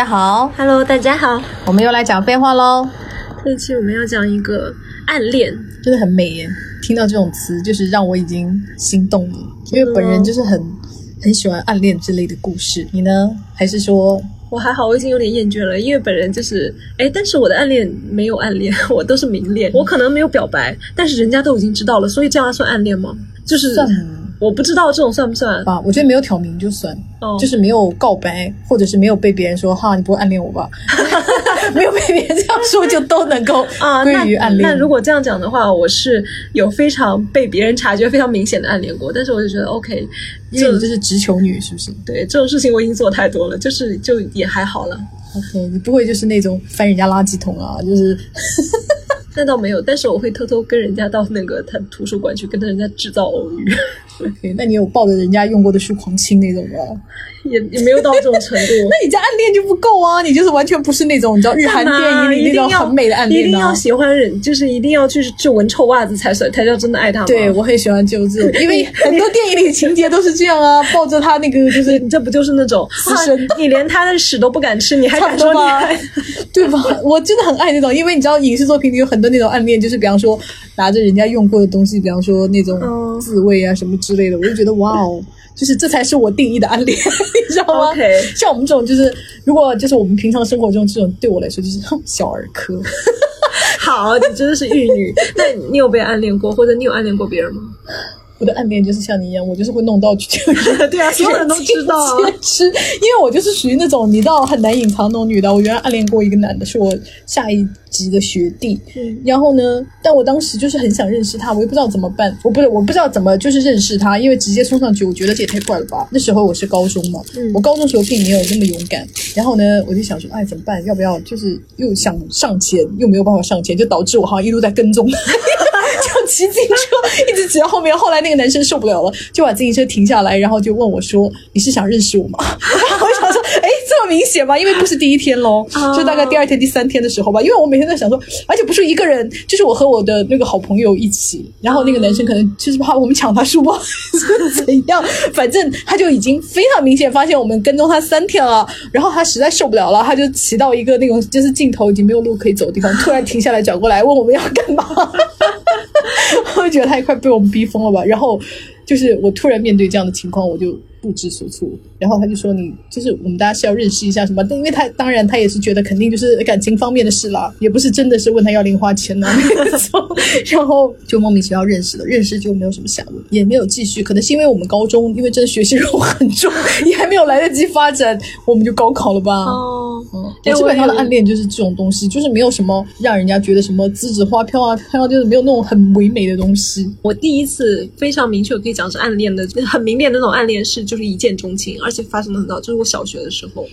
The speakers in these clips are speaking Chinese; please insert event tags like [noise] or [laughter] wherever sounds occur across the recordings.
大家好，Hello，大家好，我们又来讲废话喽。这一期我们要讲一个暗恋，真的很美耶！听到这种词，就是让我已经心动了，因为本人就是很很喜欢暗恋之类的故事。你呢？还是说我还好？我已经有点厌倦了，因为本人就是哎，但是我的暗恋没有暗恋，[laughs] 我都是明恋。我可能没有表白，但是人家都已经知道了，所以这样算暗恋吗？就是算。我不知道这种算不算啊？我觉得没有挑明就算，就是没有告白，或者是没有被别人说哈，你不会暗恋我吧？[laughs] 没有被别人这样说就都能够啊归于暗恋。那如果这样讲的话，我是有非常被别人察觉非常明显的暗恋过，但是我就觉得 OK，因为你就是直球女是不是？对，这种事情我已经做太多了，就是就也还好了。OK，你不会就是那种翻人家垃圾桶啊？就是。那倒没有，但是我会偷偷跟人家到那个他图书馆去跟人家制造偶遇。那你有抱着人家用过的书狂亲那种吗？也也没有到这种程度。[laughs] 那你这暗恋就不够啊！你就是完全不是那种你知道日韩电影里那种很美的暗恋。一定要喜欢人，就是一定要去去闻臭袜子才算才叫真的爱他。对我很喜欢就这种，因为 [laughs] 很多电影里情节都是这样啊，抱着他那个就是这不就是那种私生？你连他的屎都不敢吃，你还敢说你爱？对吧？我真的很爱那种，因为你知道影视作品里有很多那种暗恋，就是比方说拿着人家用过的东西，比方说那种自慰啊什么之类的，我就觉得哇哦。就是这才是我定义的暗恋，[laughs] 你知道吗？像我们这种，就是如果就是我们平常生活中这种，对我来说就是 [laughs] 小儿科。好，你真的是玉女。那你有被暗恋过，或者你有暗恋过别人吗？我的暗恋就是像你一样，我就是会弄到去，[laughs] 对啊，所有人都知道。吃，因为我就是属于那种你知道很难隐藏那种女的。我原来暗恋过一个男的，是我下一级的学弟。嗯，然后呢，但我当时就是很想认识他，我也不知道怎么办。我不是，我不知道怎么就是认识他，因为直接冲上去，我觉得这也太怪了吧。那时候我是高中嘛，我高中时候并没有那么勇敢。然后呢，我就想说，哎，怎么办？要不要就是又想上前，又没有办法上前，就导致我好像一路在跟踪。[laughs] 就骑自行车一直骑到后面，后来那个男生受不了了，就把自行车停下来，然后就问我说：“你是想认识我吗？” [laughs] 我想说：“哎，这么明显吗？因为不是第一天喽，就大概第二天、第三天的时候吧。因为我每天在想说，而且不是一个人，就是我和我的那个好朋友一起。然后那个男生可能就是怕我们抢他书包，[laughs] 是怎样？反正他就已经非常明显发现我们跟踪他三天了。然后他实在受不了了，他就骑到一个那种就是尽头已经没有路可以走的地方，突然停下来，转过来问我们要干嘛。[laughs] 我觉得他也快被我们逼疯了吧，然后就是我突然面对这样的情况，我就。不知所措，然后他就说：“你就是我们大家是要认识一下什么？但因为他当然他也是觉得肯定就是感情方面的事啦，也不是真的是问他要零花钱呢那种。[laughs] 然后就莫名其妙认识了，认识就没有什么下文，也没有继续。可能是因为我们高中因为真的学习任务很重，也还没有来得及发展，我们就高考了吧。哦，嗯，基本上的暗恋就是这种东西，就是没有什么让人家觉得什么栀子花飘啊飘，就是没有那种很唯美的东西。我第一次非常明确可以讲是暗恋的，很明恋的那种暗恋是。就是一见钟情，而且发生的很早，就是我小学的时候。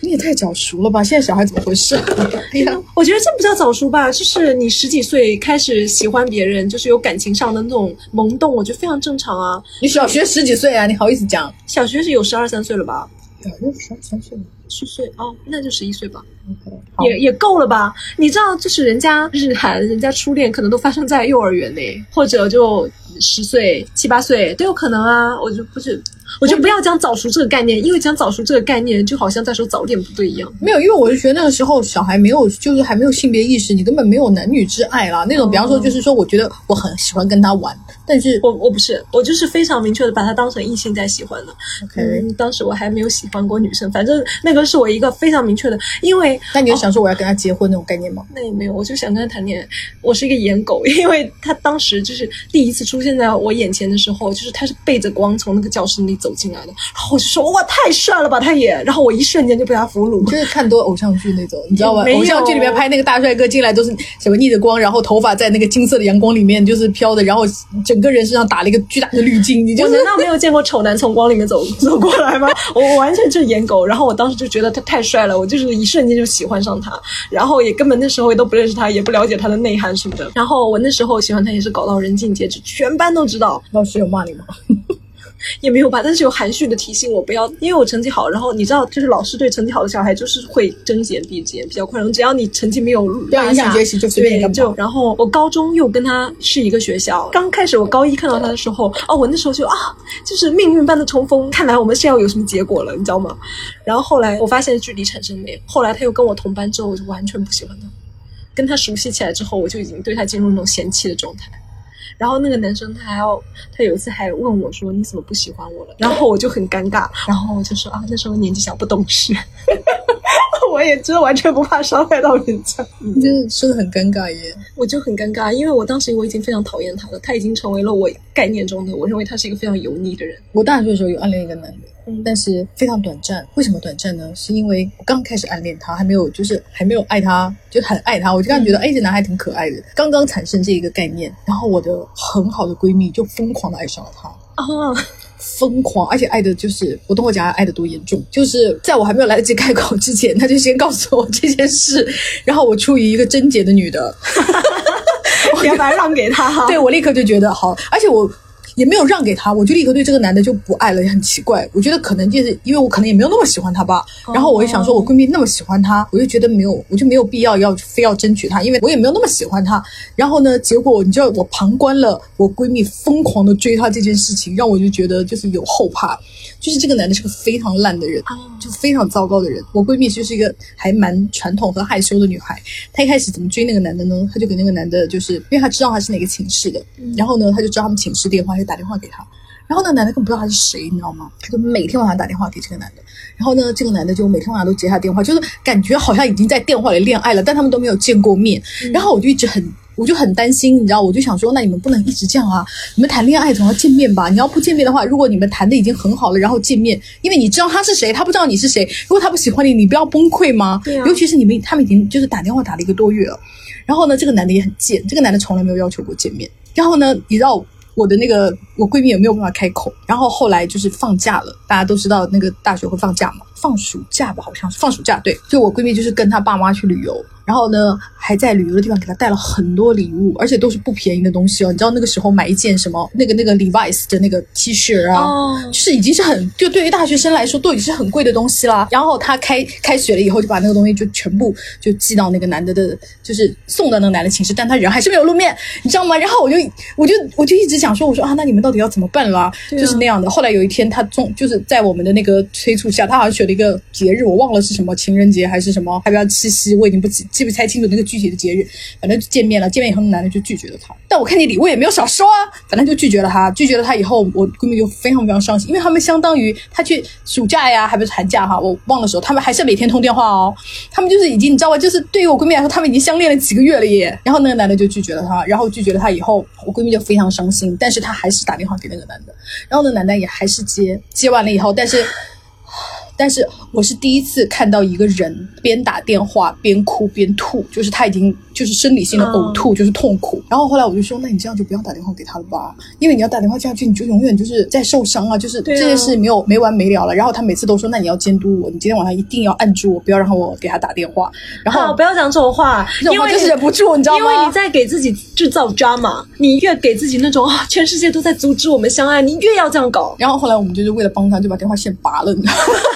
你也太早熟了吧？现在小孩怎么回事？[laughs] 哎呀，我觉得这不叫早熟吧，就是你十几岁开始喜欢别人，就是有感情上的那种萌动，我觉得非常正常啊。你小学十几岁啊？你好意思讲？小学是有十二三岁了吧？小学十二三岁，十岁哦，那就十一岁吧。也也够了吧？你知道，就是人家日韩，人家初恋可能都发生在幼儿园内，或者就十岁、七八岁都有可能啊。我就不是。我就不要讲早熟这个概念，因为讲早熟这个概念，就好像在说早恋不对一样。没有，因为我就觉得那个时候小孩没有，就是还没有性别意识，你根本没有男女之爱啦。那种，比方说，就是说，我觉得我很喜欢跟他玩，但是我我不是，我就是非常明确的把他当成异性在喜欢的。OK，当时我还没有喜欢过女生，反正那个是我一个非常明确的，因为那你就想说我要跟他结婚那种概念吗？那也没有，我就想跟他谈恋爱。我是一个颜狗，因为他当时就是第一次出现在我眼前的时候，就是他是背着光从那个教室里走进来的。然后我就说哇，太帅了吧，他也。然后我一瞬间就被他俘虏。就是看多偶像剧那种，你知道吧？偶像剧里面拍那个大帅哥进来都是什么逆着光，然后头发在那个金色的阳光里面就是飘的，然后整个人身上打了一个巨大的滤镜。你就难道没有见过丑男从光里面走走过来吗？我完全就是颜狗。然后我当时就就觉得他太帅了，我就是一瞬间就喜欢上他。然后也根本那时候也都不认识他，也不了解他的内涵什么的。然后我那时候喜欢他也是搞到人尽皆知，全班都知道。老师有骂你吗？也没有吧，但是有含蓄的提醒我不要，因为我成绩好，然后你知道，就是老师对成绩好的小孩就是会睁一眼闭一眼，比较宽容，只要你成绩没有不要影响学习就随便对就然后我高中又跟他是一个学校，刚开始我高一看到他的时候，哦，我那时候就啊，就是命运般的重逢，看来我们是要有什么结果了，你知道吗？然后后来我发现距离产生美，后来他又跟我同班之后，我就完全不喜欢他，跟他熟悉起来之后，我就已经对他进入那种嫌弃的状态。然后那个男生他还要，他有一次还问我说：“你怎么不喜欢我了？”然后我就很尴尬，然后我就说：“啊，那时候年纪小不懂事。” [laughs] [laughs] 我也真的完全不怕伤害到人家，你真的说的很尴尬耶。我就很尴尬，因为我当时我已经非常讨厌他了，他已经成为了我概念中的，我认为他是一个非常油腻的人。我大学的时候有暗恋一个男的，嗯，但是非常短暂。为什么短暂呢？是因为我刚开始暗恋他，还没有就是还没有爱他，就很爱他，我就刚觉得哎，这男孩挺可爱的，刚刚产生这一个概念，然后我的很好的闺蜜就疯狂的爱上了他啊。疯狂，而且爱的就是我等我讲爱的多严重，就是在我还没有来得及开口之前，他就先告诉我这件事，然后我出于一个贞洁的女的，[laughs] 我要把它让给他，对我立刻就觉得好，而且我。也没有让给他，我就立刻对这个男的就不爱了，也很奇怪。我觉得可能就是因为我可能也没有那么喜欢他吧。然后我就想说，我闺蜜那么喜欢他，我就觉得没有，我就没有必要要非要争取他，因为我也没有那么喜欢他。然后呢，结果你知道，我旁观了我闺蜜疯狂的追他这件事情，让我就觉得就是有后怕。就是这个男的是个非常烂的人，就非常糟糕的人。我闺蜜就是一个还蛮传统和害羞的女孩，她一开始怎么追那个男的呢？她就给那个男的，就是因为她知道他是哪个寝室的，然后呢，她就知道他们寝室电话，就打电话给他。然后那男的根本不知道他是谁，你知道吗？他就每天晚上打电话给这个男的。然后呢，这个男的就每天晚上都接他电话，就是感觉好像已经在电话里恋爱了，但他们都没有见过面。然后我就一直很。我就很担心，你知道，我就想说，那你们不能一直这样啊！你们谈恋爱总要见面吧？你要不见面的话，如果你们谈的已经很好了，然后见面，因为你知道他是谁，他不知道你是谁。如果他不喜欢你，你不要崩溃吗？对尤其是你们，他们已经就是打电话打了一个多月了。然后呢，这个男的也很贱，这个男的从来没有要求过见面。然后呢，你知道我的那个我闺蜜也没有办法开口。然后后来就是放假了，大家都知道那个大学会放假嘛，放暑假吧，好像是放暑假。对，就我闺蜜就是跟她爸妈去旅游。然后呢，还在旅游的地方给他带了很多礼物，而且都是不便宜的东西哦。你知道那个时候买一件什么那个那个 Levi's 的那个 T 恤啊，就是已经是很就对于大学生来说都已经是很贵的东西啦。然后他开开学了以后，就把那个东西就全部就寄到那个男的的，就是送到那个男的寝室，但他人还是没有露面，你知道吗？然后我就我就我就一直想说，我说啊，那你们到底要怎么办啦？就是那样的。后来有一天，他中就是在我们的那个催促下，他好像选了一个节日，我忘了是什么情人节还是什么，还不要七夕，我已经不记记不太清楚那个具体的节日。反正就见面了，见面以后，那男的就拒绝了她。但我看你礼物也没有少收啊，反正就拒绝了她。拒绝了她以后，我闺蜜就非常非常伤心，因为他们相当于她去暑假呀，还不是寒假哈，我忘了时候，他们还是每天通电话哦。他们就是已经你知道吧，就是对于我闺蜜来说，他们已经相恋了几个月了耶。然后那个男的就拒绝了她，然后拒绝了她以后，我闺蜜就非常伤心，但是她还是打电话给那个男的，然后那男的也还是接，接完了以后，但是。但是我是第一次看到一个人边打电话边哭边吐，就是他已经就是生理性的呕吐，就是痛苦。然后后来我就说，那你这样就不要打电话给他了吧，因为你要打电话下去，你就永远就是在受伤啊，就是这件事没有没完没了了。然后他每次都说，那你要监督我，你今天晚上一定要按住我，不要让我给他打电话。然后不要讲这种话，这种话就是忍不住，你知道吗？因为你在给自己制造 drama，你越给自己那种啊，全世界都在阻止我们相爱，你越要这样搞。然后后来我们就是为了帮他，就把电话线拔了，你知道吗？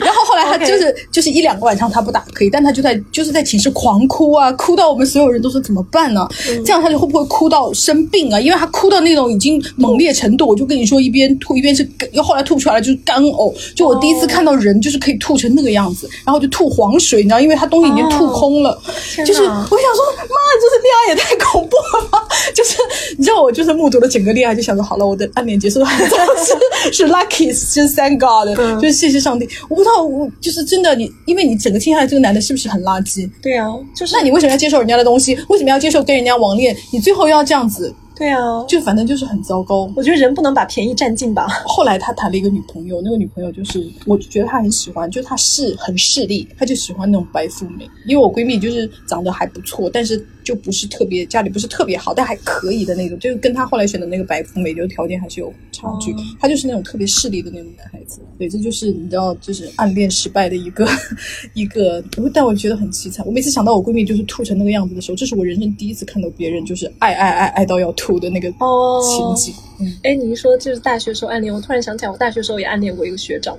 然后后来他就是就是一两个晚上他不打可以，但他就在就是在寝室狂哭啊，哭到我们所有人都说怎么办呢？这样他就会不会哭到生病啊？因为他哭到那种已经猛烈程度，我就跟你说一边吐一边是，又后来吐出来了就是干呕，就我第一次看到人就是可以吐成那个样子，然后就吐黄水，你知道，因为他东西已经吐空了，就是我想说妈，就是恋爱也太恐怖了吧？[laughs] 就是你知道我就是目睹了整个恋爱，就想着好了，我的暗恋结束了，[laughs] 是 [laughs] 是 lucky，是 thank God，就是谢谢上帝。我不知道，我就是真的，你因为你整个听下来，这个男的是不是很垃圾？对啊，就是那你为什么要接受人家的东西？为什么要接受跟人家网恋？你最后要这样子？对啊，就反正就是很糟糕。我觉得人不能把便宜占尽吧。后来他谈了一个女朋友，那个女朋友就是我觉得他很喜欢，就是他是很势利，他就喜欢那种白富美。因为我闺蜜就是长得还不错，但是就不是特别家里不是特别好，但还可以的那种，就是跟他后来选的那个白富美，就条件还是有差距。他就是那种特别势利的那种男孩子。对，这就是你知道，就是暗恋失败的一个 [laughs] 一个，但我觉得很凄惨。我每次想到我闺蜜就是吐成那个样子的时候，这是我人生第一次看到别人就是爱爱爱爱到要吐的那个情景。哎，你一说就是大学时候暗恋，我突然想起来，我大学时候也暗恋过一个学长。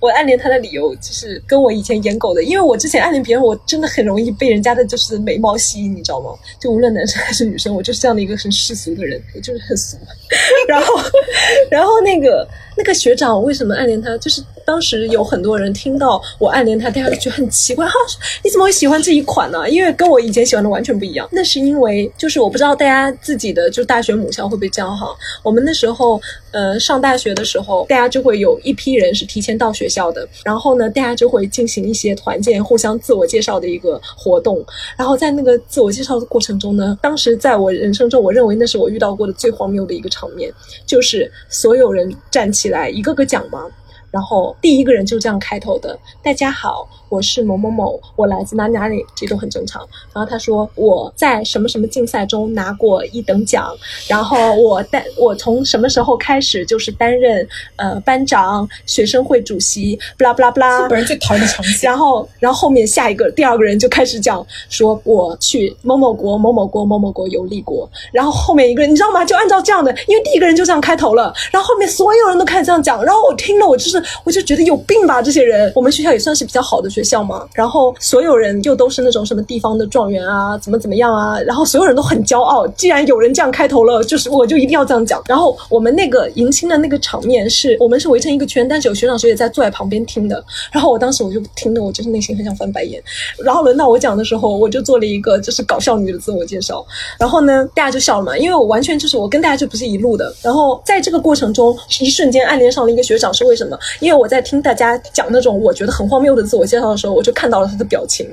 我暗恋他的理由就是跟我以前演狗的，因为我之前暗恋别人，我真的很容易被人家的就是美貌吸引，你知道吗？就无论男生还是女生，我就是这样的一个很世俗的人，我就是很俗。[laughs] 然后，[laughs] 然后那个那个学长为什么暗恋他？就是当时有很多人听到我暗恋他，大家就觉得很奇怪，哈，你怎么会喜欢这一款呢？因为跟我以前喜欢的完全不一样。那是因为就是我不知道大家自己的就大学母校会不会这样哈。我们那时候呃上大学的时候，大家就会有一批人是提前到学校的，然后呢，大家就会进行一些团建、互相自我介绍的一个活动。然后在那个自我介绍的过程中呢，当时在我人生中，我认为那是我遇到过的最荒谬的一个场面，就是所有人站起起来一个个讲嘛，然后第一个人就这样开头的：“大家好。”我是某某某，我来自哪哪里，这都很正常。然后他说我在什么什么竞赛中拿过一等奖，然后我担我从什么时候开始就是担任呃班长、学生会主席，不啦不啦不啦。本人最讨厌的场景。然后然后后面下一个第二个人就开始讲说我去某某国某某国某某国游历过，然后后面一个人你知道吗？就按照这样的，因为第一个人就这样开头了，然后后面所有人都开始这样讲，然后我听了我就是我就觉得有病吧这些人。我们学校也算是比较好的学。校嘛，然后所有人就都是那种什么地方的状元啊，怎么怎么样啊，然后所有人都很骄傲。既然有人这样开头了，就是我就一定要这样讲。然后我们那个迎亲的那个场面是，我们是围成一个圈，但是有学长学姐在坐在旁边听的。然后我当时我就听的，我就是内心很想翻白眼。然后轮到我讲的时候，我就做了一个就是搞笑女的自我介绍。然后呢，大家就笑了嘛，因为我完全就是我跟大家就不是一路的。然后在这个过程中，一瞬间暗恋上了一个学长，是为什么？因为我在听大家讲那种我觉得很荒谬的自我介绍。的时候，我就看到了他的表情，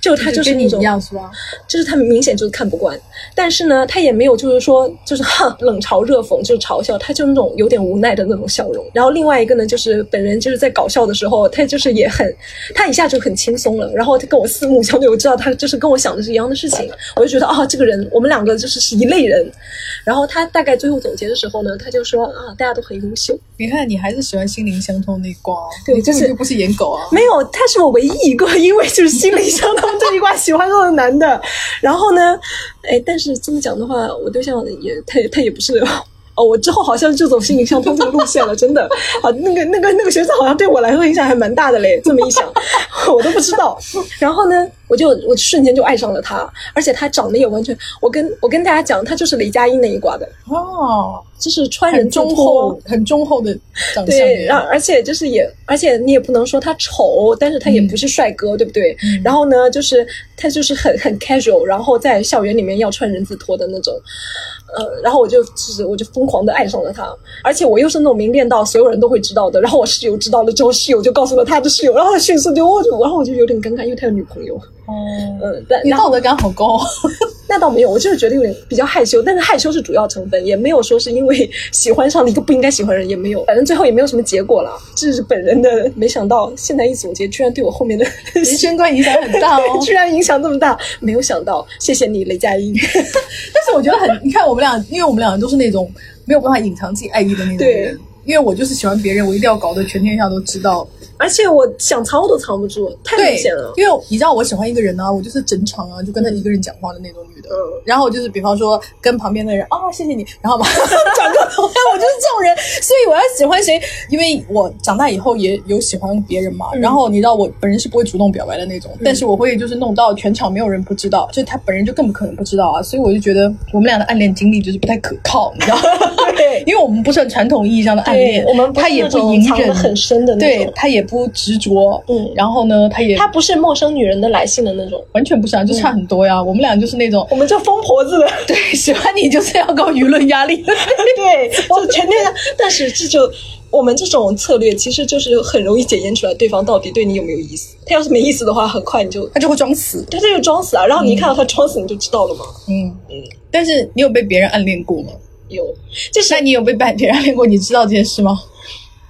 就他就是那种，就是他明显就是看不惯，但是呢，他也没有就是说就是哈冷嘲热讽，就是嘲笑，他就那种有点无奈的那种笑容。然后另外一个呢，就是本人就是在搞笑的时候，他就是也很，他一下就很轻松了。然后他跟我四目相对，我知道他就是跟我想的是一样的事情，[laughs] 我就觉得啊，这个人我们两个就是是一类人。然后他大概最后总结的时候呢，他就说啊，大家都很优秀。你看，你还是喜欢心灵相通那一挂，对，就是不是颜狗啊？没有，他是我唯一一个因为就是心灵相通这一关喜欢上的男的。[laughs] 然后呢，哎，但是这么讲的话，我对象也他他也不是 [laughs] 哦，我之后好像就走心灵相通这个路线了，真的。啊，那个那个那个学长好像对我来说影响还蛮大的嘞，这么一想，我都不知道。[laughs] 然后呢？我就我瞬间就爱上了他，而且他长得也完全，我跟我跟大家讲，他就是雷佳音那一挂的哦，就是穿人忠厚，很忠厚的长相。对，然后而且就是也，而且你也不能说他丑，但是他也不是帅哥，对不对？然后呢，就是他就是很很 casual，然后在校园里面要穿人字拖的那种，呃，然后我就就是我就疯狂的爱上了他，而且我又是那种明恋到所有人都会知道的，然后我室友知道了之后，室友就告诉了他的室友，然后他迅速就握住，然后我就有点尴尬，因为他有女朋友。哦，嗯，但你道德感好高，[laughs] 那倒没有，我就是觉得有点比较害羞，但是害羞是主要成分，也没有说是因为喜欢上了一个不应该喜欢的人，也没有，反正最后也没有什么结果了，这是本人的。没想到现在一总结，居然对我后面的 [laughs] 人生观影响很大哦，[laughs] 居然影响这么大，没有想到，谢谢你雷佳音。但是我觉得很，你看我们俩，因为我们两个都是那种没有办法隐藏自己爱意的那种人，因为我就是喜欢别人，我一定要搞得全天下都知道。而且我想藏我都藏不住，太明显了。因为你知道我喜欢一个人呢，我就是整场啊就跟他一个人讲话的那种女的。嗯。然后就是比方说跟旁边的人啊，谢谢你，然后嘛转过头来，[laughs] 我就是这种人。所以我要喜欢谁，因为我长大以后也有喜欢别人嘛。然后你知道我本人是不会主动表白的那种，但是我会就是弄到全场没有人不知道，就是他本人就更不可能不知道啊。所以我就觉得我们俩的暗恋经历就是不太可靠，你知道吗？[laughs] 对，[laughs] 因为我们不是很传统意义上的暗恋，我们他也不隐忍很深的那种，对他也不执着。嗯，然后呢，他也他不是陌生女人的来信的那种，完全不是啊，就差很多呀。我们俩就是那种，我们叫疯婆子的，对，喜欢你就是要搞舆论压力，对，就全天下。但是这就我们这种策略，其实就是很容易检验出来对方到底对你有没有意思。他要是没意思的话，很快你就他就会装死，他就装死啊。然后你一看到他装死，你就知道了嘛。嗯嗯。但是你有被别人暗恋过吗？有，就是那你有被别人暗恋过？你知道这件事吗？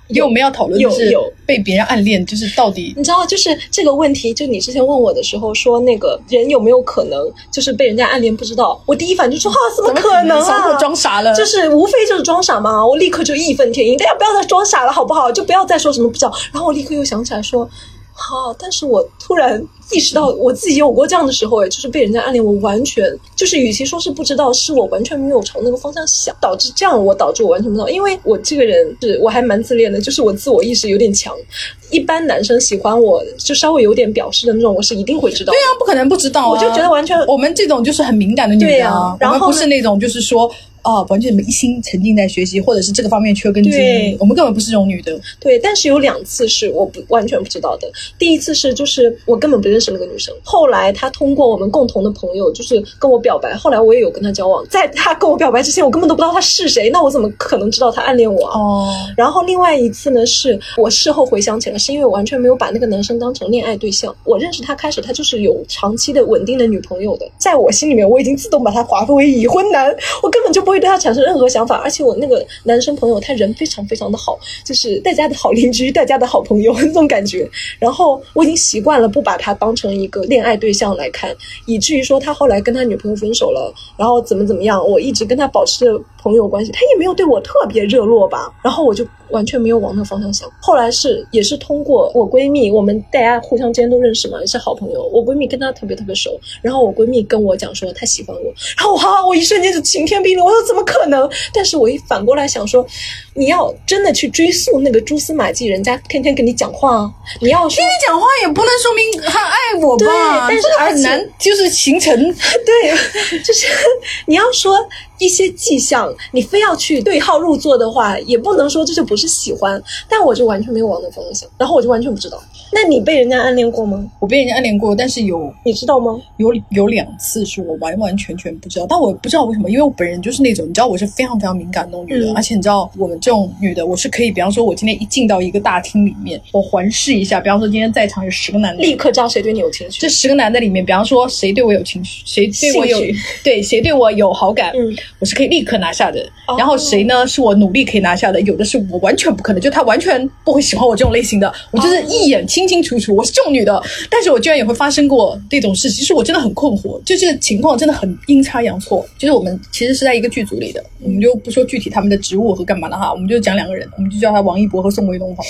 因为我们要讨论就是被别人暗恋，就是到底你知道，就是这个问题，就你之前问我的时候说那个人有没有可能就是被人家暗恋不知道，我第一反应就说啊，怎么可能啊，装傻了，就是无非就是装傻嘛，我立刻就义愤填膺，大家不要再装傻了好不好？就不要再说什么不知道，然后我立刻又想起来说。好，但是我突然意识到我自己有过这样的时候，哎，就是被人家暗恋，我完全就是，与其说是不知道，是我完全没有朝那个方向想，导致这样，我导致我完全不知道，因为我这个人是我还蛮自恋的，就是我自我意识有点强，一般男生喜欢我就稍微有点表示的那种，我是一定会知道。对啊，不可能不知道，我就觉得完全，我们这种就是很敏感的女人啊，然后不是那种就是说。啊，完全一心沉浸在学习，或者是这个方面缺根筋。我们根本不是这种女的。对，但是有两次是我不完全不知道的。第一次是就是我根本不认识那个女生，后来她通过我们共同的朋友就是跟我表白，后来我也有跟她交往。在她跟我表白之前，我根本都不知道她是谁，那我怎么可能知道她暗恋我？哦。然后另外一次呢，是我事后回想起来，是因为我完全没有把那个男生当成恋爱对象。我认识他开始，他就是有长期的稳定的女朋友的，在我心里面，我已经自动把他划分为已婚男，我根本就不会会对他产生任何。想法，而且我那个男生朋友他人非常非常的好，就是大家的好邻居，大家的好朋友 [laughs] 那种感觉。然后我已经习惯了不把他当成一个恋爱对象来看，以至于说他后来跟他女朋友分手了，然后怎么怎么样，我一直跟他保持着朋友关系，他也没有对我特别热络吧。然后我就完全没有往那个方向想。后来是也是通过我闺蜜，我们大家互相之间都认识嘛，也是好朋友。我闺蜜跟他特别特别熟，然后我闺蜜跟我讲说她喜欢我，然后我我一瞬间就晴天霹雳，我说怎么可能？但是我一反过来想说，你要真的去追溯那个蛛丝马迹，人家天天跟你讲话，你要听你讲话也不能说明他爱我吧？但是很难就是形成，[laughs] 对，就是你要说。一些迹象，你非要去对号入座的话，也不能说这就不是喜欢。但我就完全没有往那方向想，然后我就完全不知道。那你被人家暗恋过吗？我被人家暗恋过，但是有你知道吗？有有两次是我完完全全不知道，但我不知道为什么，因为我本人就是那种，你知道我是非常非常敏感那种女的，而且你知道我们这种女的，我是可以，比方说我今天一进到一个大厅里面，我环视一下，比方说今天在场有十个男的，立刻知道谁对你有情绪。这十个男的里面，比方说谁对我有情绪，谁对我有对谁对我有好感，嗯。我是可以立刻拿下的，然后谁呢？是我努力可以拿下的，有的是我完全不可能，就他完全不会喜欢我这种类型的，我就是一眼清清楚楚，我是这种女的。但是我居然也会发生过这种事，其实我真的很困惑，就这个情况真的很阴差阳错。就是我们其实是在一个剧组里的，我们就不说具体他们的职务和干嘛的哈，我们就讲两个人，我们就叫他王一博和宋威龙好了。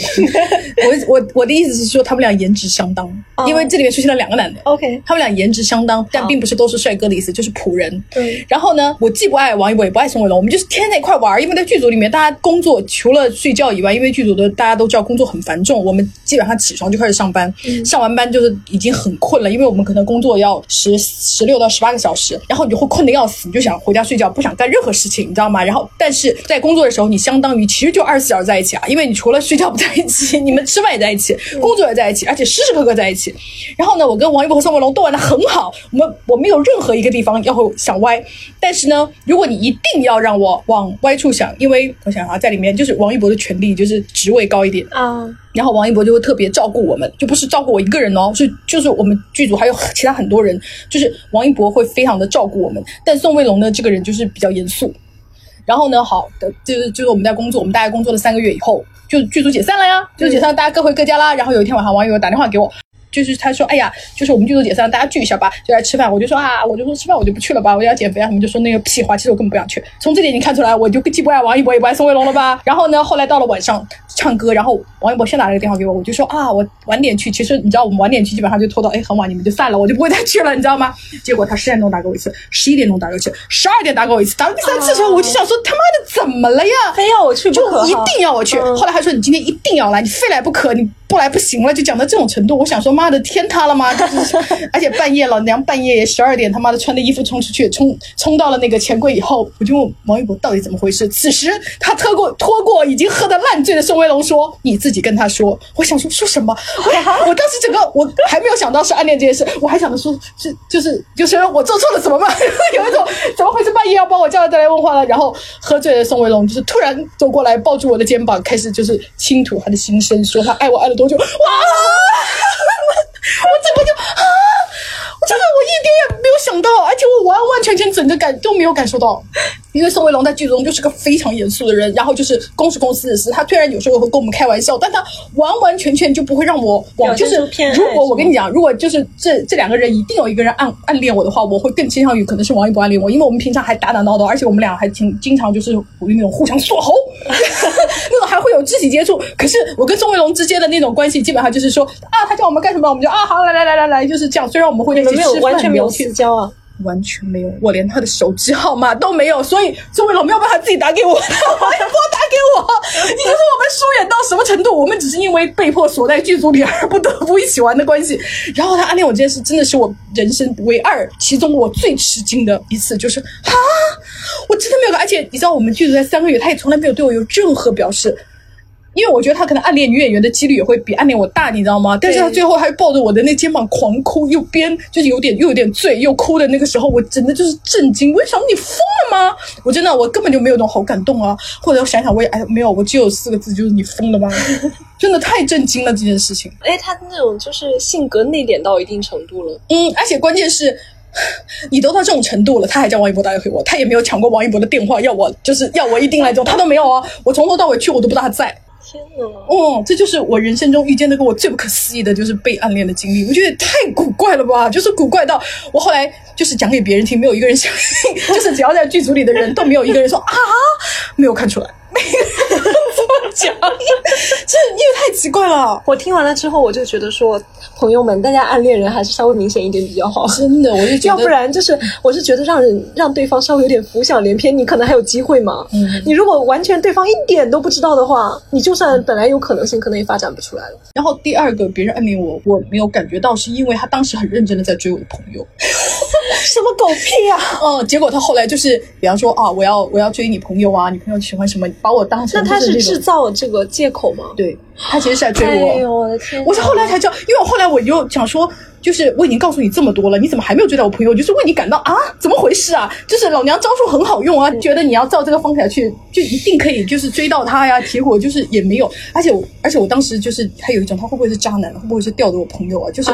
[laughs] 我我我的意思是说，他们俩颜值相当，因为这里面出现了两个男的，OK，他们俩颜值相当，但并不是都是帅哥的意思，就是仆人。对，然后呢，我既不爱。王一博也不爱宋威龙，我们就是天天在一块玩因为在剧组里面，大家工作除了睡觉以外，因为剧组的大家都知道工作很繁重，我们基本上起床就开始上班，上完班就是已经很困了，因为我们可能工作要十十六到十八个小时，然后你就会困得要死，你就想回家睡觉，不想干任何事情，你知道吗？然后但是在工作的时候，你相当于其实就二十四小时在一起啊，因为你除了睡觉不在一起，[laughs] 你们吃饭也在一起，工作也在一起，而且时时刻刻在一起。然后呢，我跟王一博和宋伟龙都玩的很好，我们我没有任何一个地方要会想歪，但是呢，如果你一定要让我往歪处想，因为我想啊，在里面就是王一博的权利就是职位高一点。啊，然后王一博就会特别照顾我们，就不是照顾我一个人哦，是就是我们剧组还有其他很多人，就是王一博会非常的照顾我们。但宋威龙呢，这个人就是比较严肃。然后呢，好的，就是就是我们在工作，我们大概工作了三个月以后，就剧组解散了呀，就解散，大家各回各家啦。然后有一天晚上，王一博打电话给我。就是他说，哎呀，就是我们剧组解散，大家聚一下吧，就来吃饭。我就说啊，我就说吃饭我就不去了吧，我要减肥啊。他们就说那个屁话，其实我根本不想去。从这点你看出来，我就既不爱王一博，也不爱宋威龙了吧？然后呢，后来到了晚上唱歌，然后王一博先打了个电话给我，我就说啊，我晚点去。其实你知道，我们晚点去基本上就拖到哎很晚，你们就散了，我就不会再去了，你知道吗？[laughs] 结果他十点钟打给我一次，十一点钟打给我一次，十二点打给我一次，打了第三次的时候，我就想说他妈的怎么了呀？非要我去，就一定要我去。后来他说你今天一定要来，你非来不可，你。不来不行了，就讲到这种程度。我想说，妈的，天塌了吗？就是，[laughs] 而且半夜老，娘半夜十二点，他妈的穿的衣服冲出去，冲冲到了那个钱柜以后，我就问王一博到底怎么回事。此时他拖过拖过已经喝得烂醉的宋威龙说：“你自己跟他说。”我想说说什么？[laughs] 我我当时整个我还没有想到是暗恋这件事，我还想着说，是就是就是我做错了怎么办？[laughs] 有一种怎么回事？半夜要把我叫来再来问话了。然后喝醉的宋威龙就是突然走过来抱住我的肩膀，开始就是倾吐他的心声，说他爱我爱了。多久？哇！我怎么就啊！真的，我一点也没有想到，而且我完完全全整个感都没有感受到。因为宋威龙在剧中就是个非常严肃的人，然后就是公是公私的事，他虽然有时候会跟我们开玩笑，但他完完全全就不会让我往就是如果我跟你讲，如果就是这这两个人一定有一个人暗暗恋我的话，我会更倾向于可能是王一博暗恋我，因为我们平常还打打闹闹，而且我们俩还挺经常就是属于那种互相锁喉，[laughs] 那种还会有肢体接触。可是我跟宋威龙之间的那种关系，基本上就是说啊，他叫我们干什么，我们就啊好来来来来来，就是这样。虽然我们会没有完全没有私交啊。完全没有，我连他的手机号码都没有，所以周伟龙没有办法自己打给我，王一博打给我。你说我们疏远到什么程度？我们只是因为被迫锁在剧组里而不得不一起玩的关系。然后他暗恋我这件事，真的是我人生唯二，其中我最吃惊的一次，就是啊，我真的没有。而且你知道，我们剧组在三个月，他也从来没有对我有任何表示。因为我觉得他可能暗恋女演员的几率也会比暗恋我大，你知道吗？但是他最后还抱着我的那肩膀狂哭，又边就是有点又有点醉又哭的那个时候，我真的就是震惊。我想你疯了吗？我真的我根本就没有那种好感动啊！或者我想想，我也哎没有，我只有四个字，就是你疯了吗？[laughs] 真的太震惊了这件事情。哎，他那种就是性格内敛到一定程度了。嗯，而且关键是，你都到这种程度了，他还叫王一博打给我，他也没有抢过王一博的电话要我就是要我一定来种，他都没有啊！我从头到尾去我都不知道他在。天呐！哦，这就是我人生中遇见那个我最不可思议的，就是被暗恋的经历。我觉得太古怪了吧，就是古怪到我后来就是讲给别人听，没有一个人相信，[laughs] 就是只要在剧组里的人都没有一个人说啊，没有看出来。这么讲，这因为太奇怪了。我听完了之后，我就觉得说，朋友们，大家暗恋人还是稍微明显一点比较好。真的，我就觉得，要不然就是，我是觉得让人让对方稍微有点浮想联翩，你可能还有机会嘛。嗯，你如果完全对方一点都不知道的话，你就算本来有可能性，可能也发展不出来了。然后第二个，别人暗恋我，我没有感觉到，是因为他当时很认真的在追我的朋友。[laughs] 什么狗屁啊！嗯，结果他后来就是，比方说啊，我要我要追你朋友啊，你朋友喜欢什么，把我当成那他是制造这个借口吗？对他其实是在追我。哎呦我的天！我是后来才知道，因为我后来我就想说。就是我已经告诉你这么多了，你怎么还没有追到我朋友？就是为你感到啊，怎么回事啊？就是老娘招数很好用啊，觉得你要照这个方法去，就一定可以，就是追到他呀。结果就是也没有，而且我，而且我当时就是还有一种，他会不会是渣男？会不会是吊着我朋友啊？就是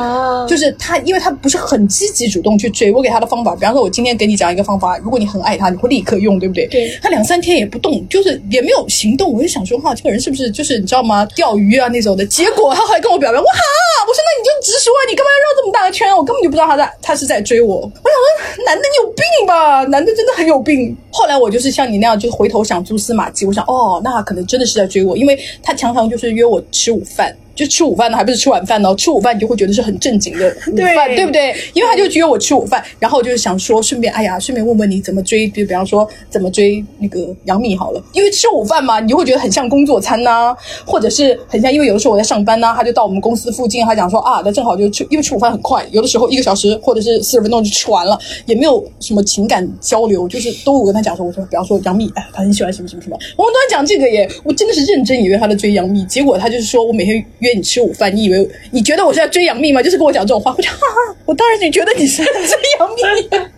就是他，因为他不是很积极主动去追。我给他的方法，比方说，我今天给你讲一个方法，如果你很爱他，你会立刻用，对不对？对。他两三天也不动，就是也没有行动。我就想说，哈，这个人是不是就是你知道吗？钓鱼啊那种的。结果他后来跟我表白，我哈，我说那你就直说，你干嘛要绕这么大个圈？我根本。就不知道他在，他是在追我。我想说，男的你有病吧？男的真的很有病。后来我就是像你那样，就回头想蛛丝马迹。我想，哦，那可能真的是在追我，因为他常常就是约我吃午饭。就吃午饭呢，还不是吃晚饭呢？吃午饭你就会觉得是很正经的午饭，[laughs] 对不对？因为他就约我吃午饭，然后就是想说顺便，哎呀，顺便问问你怎么追，就比方说怎么追那个杨幂好了。因为吃午饭嘛，你就会觉得很像工作餐呐，或者是很像，因为有的时候我在上班呐，他就到我们公司附近，他讲说啊，那正好就吃，因为吃午饭很快，有的时候一个小时或者是四十分钟就吃完了，也没有什么情感交流，就是都我跟他讲说，我说比方说杨幂，哎，他很喜欢什么什么什么，我们都在讲这个耶，我真的是认真以为他在追杨幂，结果他就是说我每天约你吃午饭，你。以为你觉得我是在追杨幂吗？就是跟我讲这种话，我就哈哈，我当然你觉得你是在追杨幂，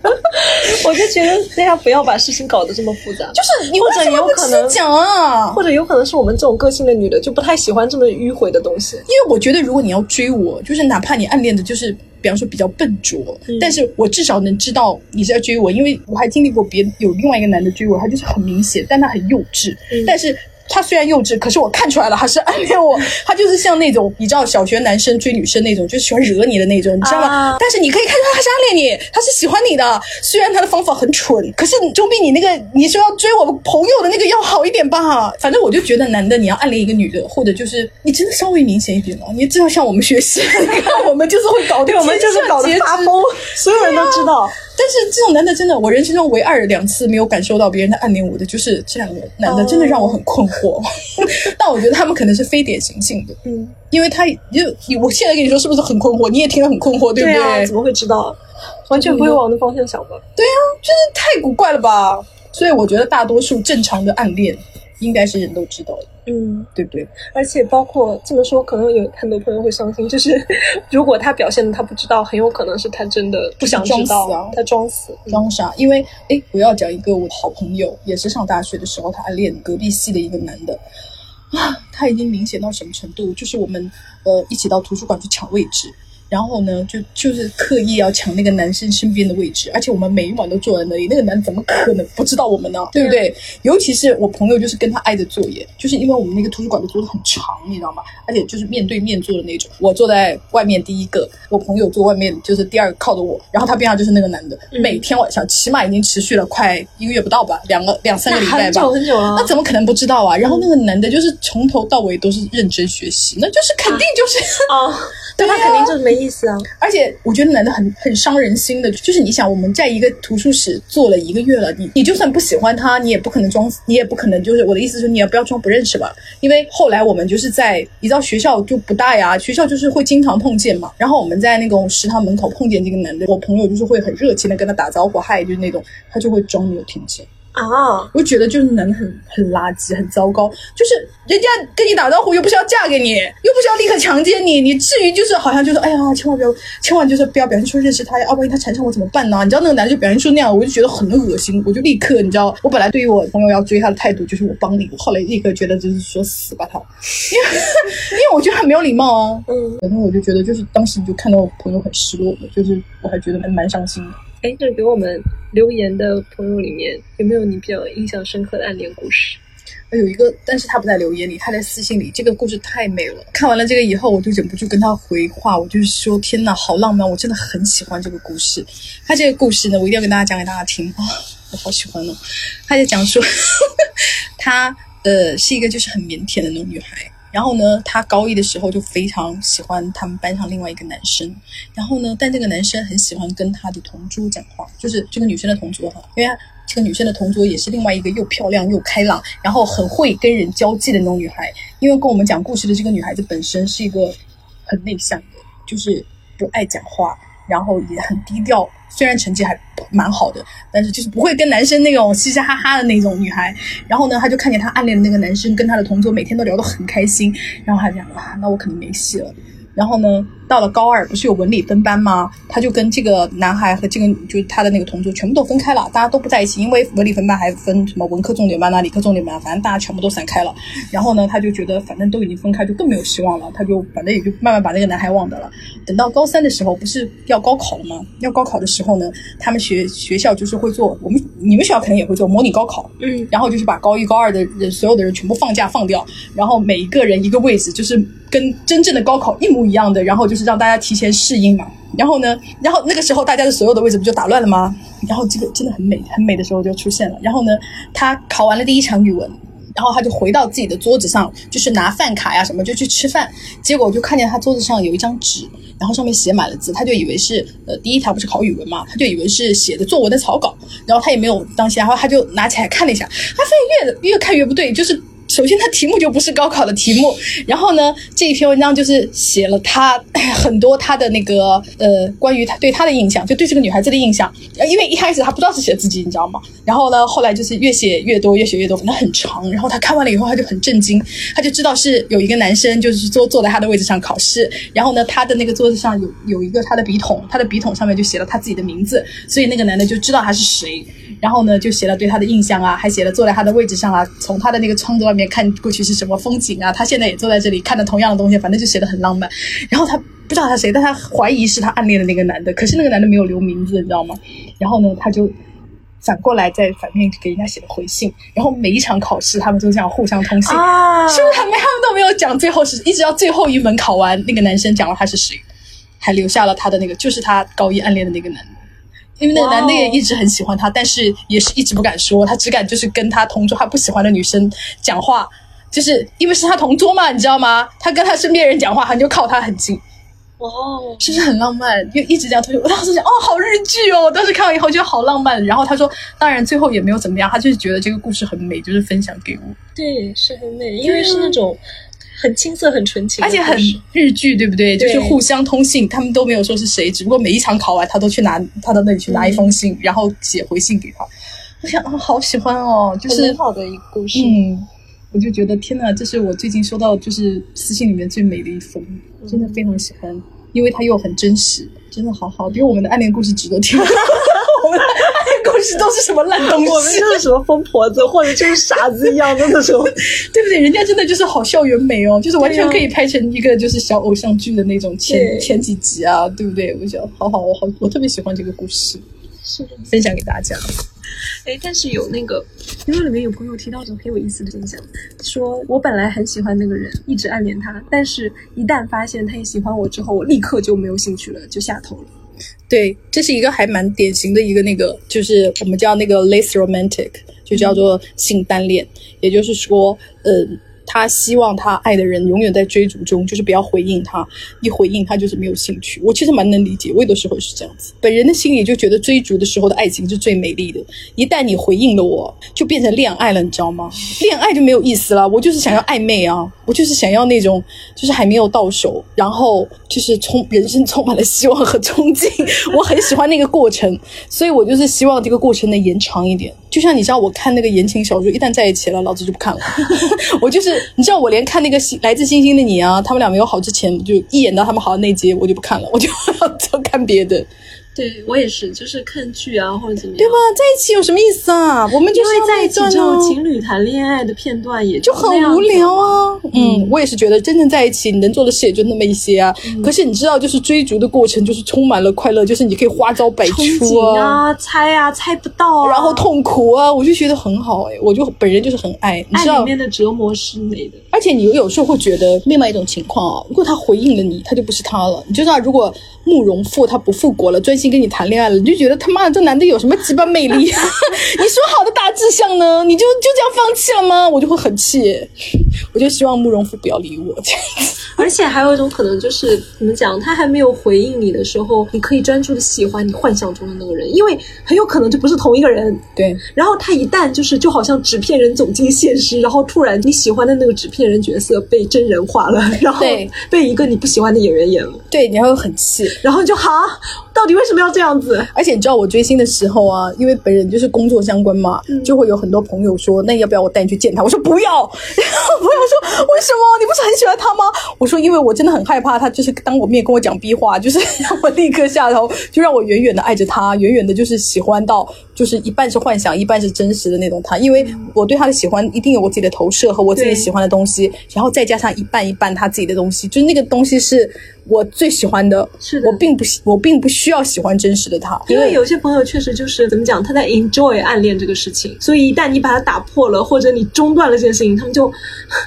我就觉得大家不要把事情搞得这么复杂。[laughs] 就是你或者有可能讲啊，或者有可能是我们这种个性的女的就不太喜欢这么迂回的东西。因为我觉得如果你要追我，就是哪怕你暗恋的就是比方说比较笨拙，但是我至少能知道你是在追我，因为我还经历过别有另外一个男的追我，他就是很明显，但他很幼稚，但是。他虽然幼稚，可是我看出来了，他是暗恋我。他就是像那种你知道小学男生追女生那种，就喜欢惹你的那种，你知道吗？但是你可以看出他是暗恋你，他是喜欢你的。虽然他的方法很蠢，可是总比你那个你说要追我朋友的那个要好一点吧。反正我就觉得男的你要暗恋一个女的，或者就是你真的稍微明显一点了，你知道像我们学习，你看我们就是会搞定，我们就是搞得发疯，所有人都知道。但是这种男的真的，我人生中唯二两次没有感受到别人的暗恋我的，就是这两个男的，真的让我很困惑。[laughs] 但我觉得他们可能是非典型性的，嗯，因为他就我现在跟你说是不是很困惑？你也听得很困惑，对不对？怎么会知道？完全不会往那方向想吧？对啊，就是太古怪了吧？所以我觉得大多数正常的暗恋。应该是人都知道的，嗯，对不对？而且包括这么说，可能有很多朋友会伤心。就是 [laughs] 如果他表现的他不知道，很有可能是他真的不想知道，他装死、装傻。因为哎，我要讲一个我的好朋友，也是上大学的时候，他暗恋隔壁系的一个男的啊，他已经明显到什么程度？就是我们呃一起到图书馆去抢位置。然后呢，就就是刻意要抢那个男生身边的位置，而且我们每一晚都坐在那里，那个男怎么可能不知道我们呢？对不对？尤其是我朋友，就是跟他挨着坐耶，就是因为我们那个图书馆的桌子很长，你知道吗？而且就是面对面坐的那种。我坐在外面第一个，我朋友坐外面就是第二个靠着我，然后他边上就是那个男的，每天晚上起码已经持续了快一个月不到吧，两个两三个礼拜吧，很久很久了。那怎么可能不知道啊？然后那个男的就是从头到尾都是认真学习，那就是肯定就是哦。[laughs] 对他肯定就是没意思啊！而且我觉得男的很很伤人心的，就是你想我们在一个图书室坐了一个月了，你你就算不喜欢他，你也不可能装，你也不可能就是我的意思是你也不要装不认识吧？因为后来我们就是在你知道学校就不大呀，学校就是会经常碰见嘛。然后我们在那种食堂门口碰见这个男的，我朋友就是会很热情的跟他打招呼，嗨，就是那种他就会装没有听见。啊，我觉得就是男的很很垃圾，很糟糕。就是人家跟你打招呼，又不是要嫁给你，又不是要立刻强奸你，你至于就是好像就是哎呀，千万不要，千万就是不要表现出认识他，要万一他缠上我怎么办呢？你知道那个男的就表现出那样，我就觉得很恶心，我就立刻你知道，我本来对于我朋友要追他的态度就是我帮你，我后来立刻觉得就是说死吧他，[laughs] 因为因为我觉得很没有礼貌啊。嗯，反正我就觉得就是当时你就看到我朋友很失落，就是我还觉得蛮蛮伤心的。哎，那给我们留言的朋友里面，有没有你比较印象深刻的暗恋故事？有一个，但是他不在留言里，他在私信里。这个故事太美了，看完了这个以后，我就忍不住跟他回话，我就是说，天哪，好浪漫，我真的很喜欢这个故事。他这个故事呢，我一定要跟大家讲给大家听啊，我好喜欢哦。他就讲说，[laughs] 他呃是一个就是很腼腆的那种女孩。然后呢，他高一的时候就非常喜欢他们班上另外一个男生。然后呢，但这个男生很喜欢跟他的同桌讲话，就是这个女生的同桌哈，因为这个女生的同桌也是另外一个又漂亮又开朗，然后很会跟人交际的那种女孩。因为跟我们讲故事的这个女孩子本身是一个很内向的，就是不爱讲话，然后也很低调。虽然成绩还蛮好的，但是就是不会跟男生那种嘻嘻哈哈的那种女孩。然后呢，她就看见她暗恋的那个男生跟她的同桌每天都聊得很开心，然后她讲哇，那我可能没戏了。然后呢？到了高二，不是有文理分班吗？他就跟这个男孩和这个就是他的那个同桌全部都分开了，大家都不在一起，因为文理分班还分什么文科重点班啊、理科重点班，反正大家全部都散开了。然后呢，他就觉得反正都已经分开，就更没有希望了，他就反正也就慢慢把那个男孩忘掉了。等到高三的时候，不是要高考了吗？要高考的时候呢，他们学学校就是会做，我们你们学校肯定也会做模拟高考，嗯，然后就是把高一高二的人所有的人全部放假放掉，然后每一个人一个位置，就是跟真正的高考一模一样的，然后就就是让大家提前。适应嘛，然后呢，然后那个时候大家的所有的位置不就打乱了吗？然后这个真的很美，很美的时候就出现了。然后呢，他考完了第一场语文，然后他就回到自己的桌子上，就是拿饭卡呀什么就去吃饭。结果就看见他桌子上有一张纸，然后上面写满了字，他就以为是呃第一条不是考语文嘛，他就以为是写的作文的草稿，然后他也没有当心，然后他就拿起来看了一下，他发现越越看越不对，就是。首先，它题目就不是高考的题目。[laughs] 然后呢，这一篇文章就是写了他 [coughs] 很多他的那个呃，关于他对他的印象，就对这个女孩子的印象。因为一开始他不知道是写自己，你知道吗？然后呢，后来就是越写越多，越写越多，反正很长。然后他看完了以后，他就很震惊，他就知道是有一个男生就是坐坐在他的位置上考试。然后呢，他的那个桌子上有有一个他的笔筒，他的笔筒上面就写了他自己的名字，所以那个男的就知道他是谁。然后呢，就写了对他的印象啊，还写了坐在他的位置上啊，从他的那个窗子外面看过去是什么风景啊，他现在也坐在这里看着同样的东西，反正就写的很浪漫。然后他不知道他谁，但他怀疑是他暗恋的那个男的，可是那个男的没有留名字，你知道吗？然后呢，他就反过来在反面给人家写的回信。然后每一场考试，他们就这样互相通信，是不是？他们他们都没有讲，最后是一直到最后一门考完，那个男生讲了他是谁，还留下了他的那个，就是他高一暗恋的那个男的。因为那个男的也一直很喜欢她，但是也是一直不敢说，他只敢就是跟他同桌他不喜欢的女生讲话，就是因为是他同桌嘛，你知道吗？他跟他身边人讲话，他就靠他很近。哦，是不是很浪漫？就一直这样同学，我当时想，哦，好日剧哦！我当时看完以后觉得好浪漫。然后他说，当然最后也没有怎么样，他就是觉得这个故事很美，就是分享给我。对，是很美，因为是那种。很青涩，很纯情，而且很日剧，对不对？就是互相通信，他们都没有说是谁，只不过每一场考完，他都去拿他到那里去拿一封信，然后写回信给他。我想啊，好喜欢哦，就是很好的一个故事。嗯，我就觉得天哪，这是我最近收到就是私信里面最美的一封，真的非常喜欢，因为它又很真实，真的好好，比我们的暗恋故事值得听。[laughs] [laughs] 故事都是什么烂东西？我们就是什么疯婆子或者就是傻子一样的那种，[laughs] 对不对？人家真的就是好校园美哦，就是完全可以拍成一个就是小偶像剧的那种前前几集啊，对不对？我觉得好好，我好，我特别喜欢这个故事，是的，分享给大家。哎，但是有那个，因为里面有朋友提到一种很有意思的现象，说我本来很喜欢那个人，一直暗恋他，但是一旦发现他也喜欢我之后，我立刻就没有兴趣了，就下头了。对，这是一个还蛮典型的一个那个，就是我们叫那个 less romantic，就叫做性单恋，也就是说，呃。他希望他爱的人永远在追逐中，就是不要回应他，一回应他就是没有兴趣。我其实蛮能理解，我有的时候是这样子。本人的心里就觉得追逐的时候的爱情是最美丽的，一旦你回应了我，就变成恋爱了，你知道吗？[laughs] 恋爱就没有意思了。我就是想要暧昧啊，我就是想要那种，就是还没有到手，然后就是充人生充满了希望和憧憬。我很喜欢那个过程，所以我就是希望这个过程能延长一点。就像你知道，我看那个言情小说，一旦在一起了，老子就不看了。[laughs] 我就是，你知道，我连看那个《星来自星星的你》啊，他们俩没有好之前，就一演到他们好的那集，我就不看了，我就 [laughs] 要看别的。对我也是，就是看剧啊或者怎么样，对吧？在一起有什么意思啊？我们就是在一起之后，情侣谈恋爱的片段也就很无聊啊。嗯，我也是觉得真正在一起，你能做的事也就那么一些啊。可是你知道，就是追逐的过程，就是充满了快乐，就是你可以花招百出啊，猜啊，猜不到，然后痛苦啊，我就觉得很好哎，我就本人就是很爱，你知道里面的折磨是美的。而且你有时候会觉得另外一种情况啊，如果他回应了你，他就不是他了。你就知道，如果慕容复他不复国了，专心跟你谈恋爱了，你就觉得他妈的这男的有什么鸡巴魅力？[laughs] 你说好的大志向呢？你就就这样放弃了吗？我就会很气，我就希望慕容复不要理我。[laughs] 而且还有一种可能就是怎么讲，他还没有回应你的时候，你可以专注的喜欢你幻想中的那个人，因为很有可能就不是同一个人。对。然后他一旦就是就好像纸片人走进现实，然后突然你喜欢的那个纸片人角色被真人化了，然后被一个你不喜欢的演员演了，对，你会很气。然后就好，到底为什么要这样子？而且你知道我追星的时候啊，因为本人就是工作相关嘛，就会有很多朋友说，那要不要我带你去见他？我说不要。然后朋友说为什么？你不是很喜欢他吗？我说因为我真的很害怕他，就是当我面跟我讲逼话，就是让我立刻下头，就让我远远的爱着他，远远的就是喜欢到就是一半是幻想，一半是真实的那种他。因为我对他的喜欢一定有我自己的投射和我自己喜欢的东西，然后再加上一半一半他自己的东西，就是那个东西是。我最喜欢的，是的我并不我并不需要喜欢真实的他，因为有些朋友确实就是怎么讲，他在 enjoy 暗恋这个事情，所以一旦你把它打破了，或者你中断了这件事情，他们就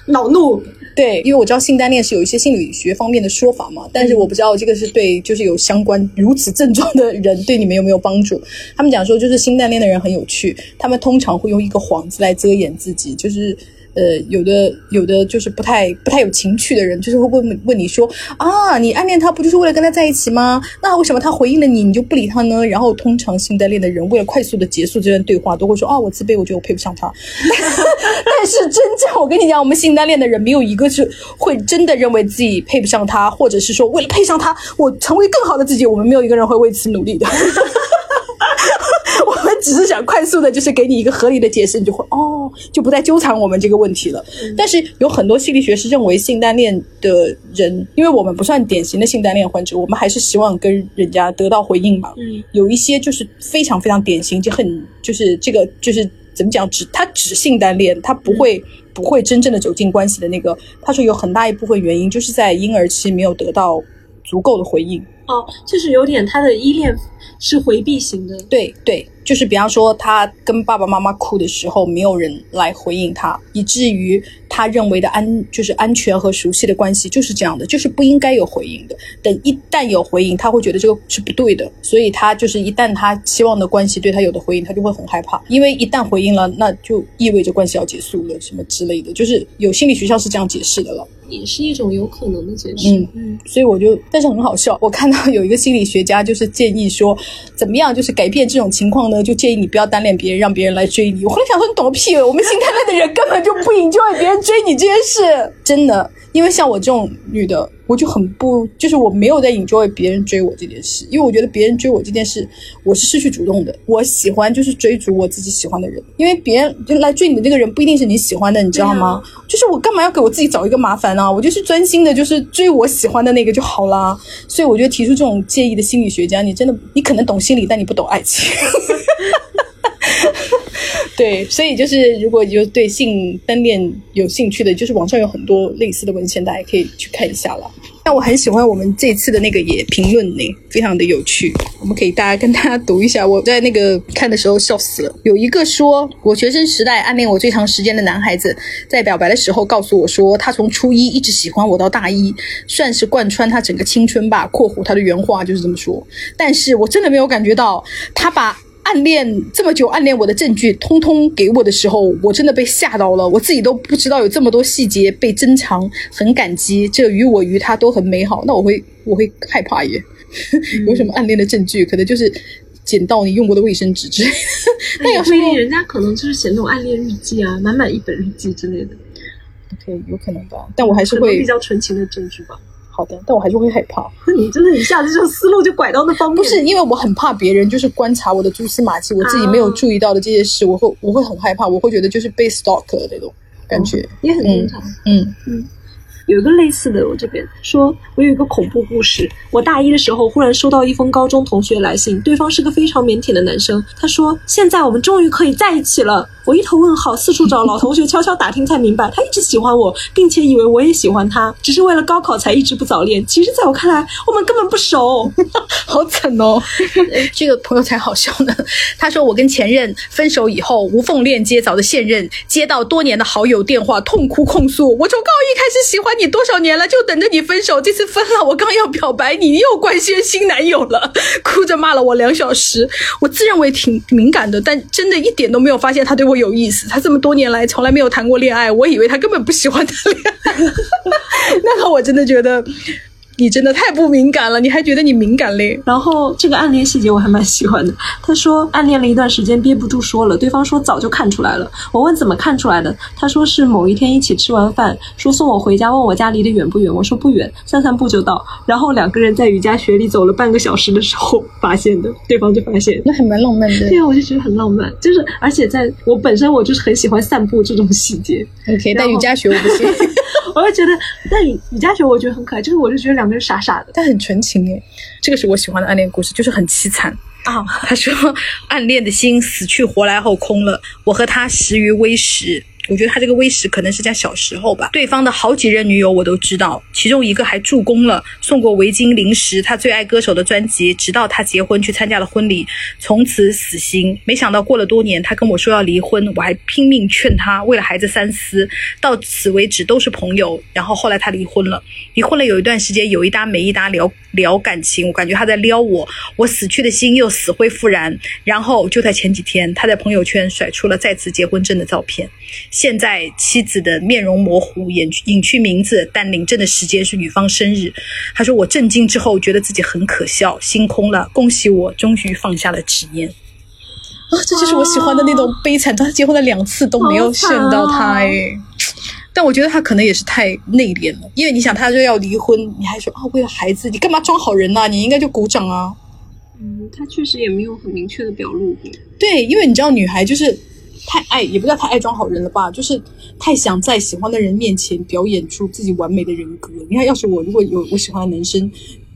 恼怒。对，因为我知道性单恋是有一些心理学方面的说法嘛，但是我不知道这个是对就是有相关如此症状的人对你们有没有帮助。他们讲说，就是性单恋的人很有趣，他们通常会用一个幌子来遮掩自己，就是。呃，有的有的就是不太不太有情趣的人，就是会问问你说啊，你暗恋他不就是为了跟他在一起吗？那为什么他回应了你，你就不理他呢？然后通常性单恋的人为了快速的结束这段对话，都会说啊，我自卑，我觉得我配不上他。[laughs] 但是真正我跟你讲，我们性单恋的人没有一个是会真的认为自己配不上他，或者是说为了配上他，我成为更好的自己，我们没有一个人会为此努力的。[laughs] 我们只是想快速的，就是给你一个合理的解释，你就会哦，就不再纠缠我们这个问题了。但是有很多心理学是认为性单恋的人，因为我们不算典型的性单恋患者，我们还是希望跟人家得到回应嘛。嗯，有一些就是非常非常典型，就很就是这个就是怎么讲，只他只性单恋，他不会不会真正的走进关系的那个。他说有很大一部分原因就是在婴儿期没有得到足够的回应。哦，就是有点他的依恋是回避型的，对对。就是比方说，他跟爸爸妈妈哭的时候，没有人来回应他，以至于他认为的安就是安全和熟悉的关系就是这样的，就是不应该有回应的。等一旦有回应，他会觉得这个是不对的，所以他就是一旦他期望的关系对他有的回应，他就会很害怕，因为一旦回应了，那就意味着关系要结束了，什么之类的，就是有心理学校是这样解释的了，也是一种有可能的解释。嗯嗯，所以我就，但是很好笑，[laughs] 我看到有一个心理学家就是建议说，怎么样就是改变这种情况呢？就建议你不要单恋别人，让别人来追你。我后来想说，你懂个屁！我们新单恋的人根本就不引咎别人追你这件事，[laughs] 真的。因为像我这种女的，我就很不，就是我没有在 enjoy 别人追我这件事，因为我觉得别人追我这件事，我是失去主动的。我喜欢就是追逐我自己喜欢的人，因为别人就来追你的那个人不一定是你喜欢的，你知道吗？就是我干嘛要给我自己找一个麻烦呢？我就是专心的，就是追我喜欢的那个就好啦。所以我觉得提出这种建议的心理学家，你真的你可能懂心理，但你不懂爱情。[laughs] [laughs] 对，所以就是如果有对性单恋有兴趣的，就是网上有很多类似的文献，大家可以去看一下了。那我很喜欢我们这次的那个也评论呢，非常的有趣。我们可以大家跟大家读一下。我在那个看的时候笑死了。有一个说，我学生时代暗恋我最长时间的男孩子，在表白的时候告诉我说，他从初一一直喜欢我到大一，算是贯穿他整个青春吧。括弧他的原话就是这么说。但是我真的没有感觉到他把。暗恋这么久，暗恋我的证据通通给我的时候，我真的被吓到了。我自己都不知道有这么多细节被珍藏，很感激。这于我于他都很美好。那我会我会害怕耶？[laughs] 有什么暗恋的证据？可能就是捡到你用过的卫生纸之类的。那有时候人家可能就是写那种暗恋日记啊，满满一本日记之类的。OK，有可能吧。但我还是会比较纯情的证据吧。好的，但我还是会害怕。那 [laughs] 你真的一下子就思路就拐到那方面？不是，因为我很怕别人就是观察我的蛛丝马迹，我自己没有注意到的这些事，我会我会很害怕，我会觉得就是被 stalk 的那种感觉，也很正常。嗯嗯。有一个类似的，我这边说，我有一个恐怖故事。我大一的时候，忽然收到一封高中同学来信，对方是个非常腼腆的男生。他说：“现在我们终于可以在一起了。”我一头问号，四处找老同学悄悄打听，才明白他一直喜欢我，并且以为我也喜欢他，只是为了高考才一直不早恋。其实，在我看来，我们根本不熟，好惨哦！这个朋友才好笑呢。他说：“我跟前任分手以后，无缝链接找的现任，接到多年的好友电话，痛哭控诉：我从高一开始喜欢。”你多少年了，就等着你分手。这次分了，我刚要表白，你又官宣新男友了，[laughs] 哭着骂了我两小时。我自认为挺敏感的，但真的一点都没有发现他对我有意思。他这么多年来从来没有谈过恋爱，我以为他根本不喜欢谈恋爱。[laughs] 那个我真的觉得。你真的太不敏感了，你还觉得你敏感嘞？然后这个暗恋细节我还蛮喜欢的。他说暗恋了一段时间，憋不住说了，对方说早就看出来了。我问怎么看出来的，他说是某一天一起吃完饭，说送我回家，问我家离得远不远，我说不远，散散步就到。然后两个人在瑜伽学里走了半个小时的时候发现的，对方就发现，那还蛮浪漫的。对啊，我就觉得很浪漫，就是而且在我本身我就是很喜欢散步这种细节。OK，但瑜伽学我不行。[laughs] 我就觉得，但瑜瑜伽学我觉得很可爱，就是我就觉得两个人傻傻的，但很纯情诶。这个是我喜欢的暗恋故事，就是很凄惨啊。他说，[laughs] 暗恋的心死去活来后空了，我和他食于微时。我觉得他这个微时可能是在小时候吧。对方的好几任女友我都知道，其中一个还助攻了，送过围巾、零食，他最爱歌手的专辑，直到他结婚去参加了婚礼，从此死心。没想到过了多年，他跟我说要离婚，我还拼命劝他，为了孩子三思。到此为止都是朋友。然后后来他离婚了，离婚了有一段时间，有一搭没一搭聊聊感情，我感觉他在撩我，我死去的心又死灰复燃。然后就在前几天，他在朋友圈甩出了再次结婚证的照片。现在妻子的面容模糊，隐隐去名字，但领证的时间是女方生日。他说：“我震惊之后，觉得自己很可笑，心空了。恭喜我，终于放下了执念。”啊，这就是我喜欢的那种悲惨。他结婚了两次都没有选到他，哎，但我觉得他可能也是太内敛了。因为你想，他就要离婚，你还说啊，为了孩子，你干嘛装好人呢？你应该就鼓掌啊。嗯，他确实也没有很明确的表露过。对，因为你知道，女孩就是。太爱也不叫太爱装好人了吧，就是太想在喜欢的人面前表演出自己完美的人格。你看，要是我如果有我喜欢的男生。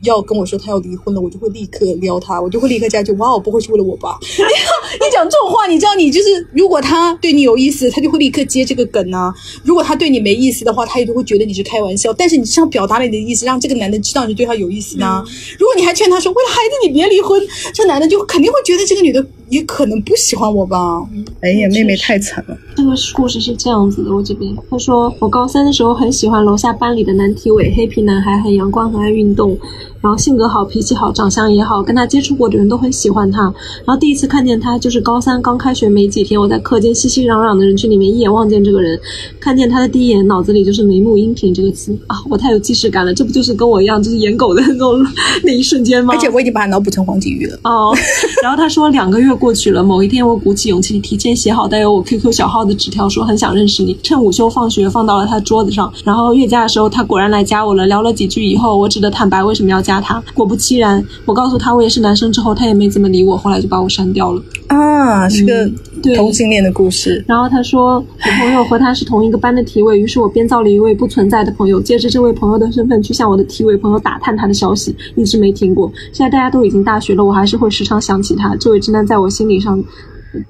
要跟我说他要离婚了，我就会立刻撩他，我就会立刻加一句哇，不会是为了我吧？[laughs] 你讲这种话，你知道你就是，如果他对你有意思，他就会立刻接这个梗啊；如果他对你没意思的话，他也就会觉得你是开玩笑。但是你是要表达你的意思，让这个男的知道你对他有意思呢。如果你还劝他说为了孩子你别离婚，这男的就肯定会觉得这个女的也可能不喜欢我吧？哎呀，妹妹太惨了。这个故事是这样子的，我这边他说我高三的时候很喜欢楼下班里的男体委黑皮男孩，很阳光，很爱运动。然后性格好，脾气好，长相也好，跟他接触过的人都很喜欢他。然后第一次看见他，就是高三刚开学没几天，我在课间熙熙攘攘的人群里面一眼望见这个人，看见他的第一眼，脑子里就是“眉目音频”这个词啊，我太有既视感了，这不就是跟我一样，就是演狗的那种那一瞬间吗？而且我已经把他脑补成黄景瑜了。哦，然后他说两个月过去了，某一天我鼓起勇气提前写好带有我 QQ 小号的纸条，说很想认识你，趁午休放学放到了他桌子上。然后月假的时候，他果然来加我了，聊了几句以后，我只得坦白为什么要。加他，果不其然，我告诉他我也是男生之后，他也没怎么理我，后来就把我删掉了。啊，是个同性恋的故事。然后他说，我朋友和他是同一个班的体委，于是我编造了一位不存在的朋友，借着这位朋友的身份去向我的体委朋友打探他的消息，一直没停过。现在大家都已经大学了，我还是会时常想起他。这位直男在我心理上。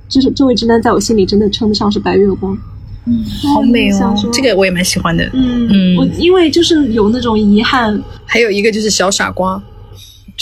这这位直男在我心里真的称得上是白月光。嗯，好美哦，这个我也蛮喜欢的。嗯嗯，我因为就是有那种遗憾。还有一个就是小傻瓜。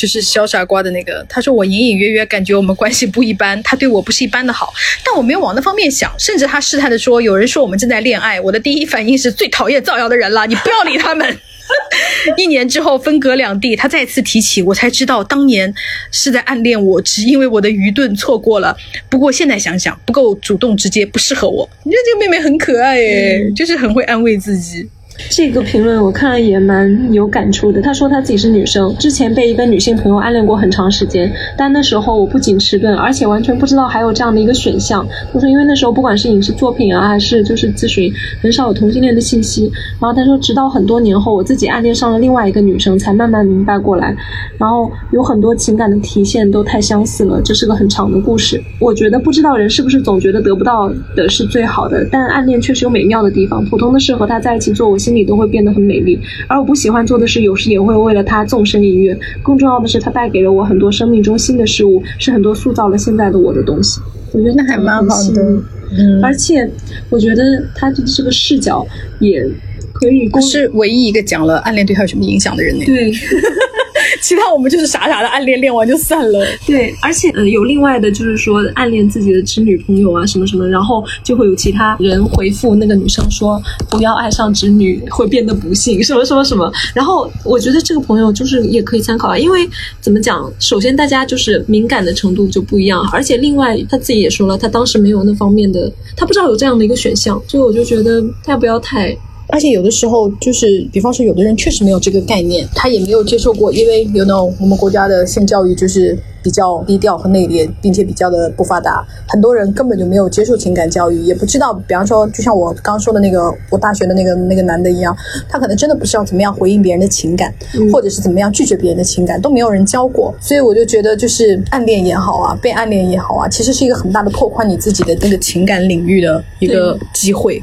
就是小傻瓜的那个，他说我隐隐约约感觉我们关系不一般，他对我不是一般的好，但我没有往那方面想，甚至他试探的说，有人说我们正在恋爱，我的第一反应是最讨厌造谣的人了，你不要理他们。[laughs] 一年之后分隔两地，他再次提起，我才知道当年是在暗恋我，只因为我的愚钝错过了。不过现在想想，不够主动直接，不适合我。你觉得这个妹妹很可爱诶，就是很会安慰自己。这个评论我看了也蛮有感触的。他说他自己是女生，之前被一个女性朋友暗恋过很长时间，但那时候我不仅迟钝，而且完全不知道还有这样的一个选项。他说因为那时候不管是影视作品啊，还是就是咨询，很少有同性恋的信息。然后他说直到很多年后，我自己暗恋上了另外一个女生，才慢慢明白过来。然后有很多情感的体现都太相似了，这是个很长的故事。我觉得不知道人是不是总觉得得不到的是最好的，但暗恋确实有美妙的地方。普通的事和他在一起做，我心里都会变得很美丽，而我不喜欢做的事，有时也会为了他纵身一跃。更重要的是，他带给了我很多生命中新的事物，是很多塑造了现在的我的东西。我觉得那还蛮好的，嗯，而且我觉得他的这个视角也可以是唯一一个讲了暗恋对他有什么影响的人呢？对。[laughs] 其他我们就是傻傻的暗恋，恋完就散了。对，而且嗯，有另外的，就是说暗恋自己的侄女朋友啊，什么什么，然后就会有其他人回复那个女生说，不要爱上侄女会变得不幸，什么什么什么。[laughs] 然后我觉得这个朋友就是也可以参考啊，因为怎么讲，首先大家就是敏感的程度就不一样，而且另外他自己也说了，他当时没有那方面的，他不知道有这样的一个选项，所以我就觉得大家不要太。而且有的时候就是，比方说，有的人确实没有这个概念，他也没有接受过，因为 you know 我们国家的性教育就是比较低调和内敛，并且比较的不发达，很多人根本就没有接受情感教育，也不知道，比方说，就像我刚刚说的那个我大学的那个那个男的一样，他可能真的不知道怎么样回应别人的情感，或者是怎么样拒绝别人的情感，都没有人教过，所以我就觉得，就是暗恋也好啊，被暗恋也好啊，其实是一个很大的拓宽你自己的那个情感领域的一个机会。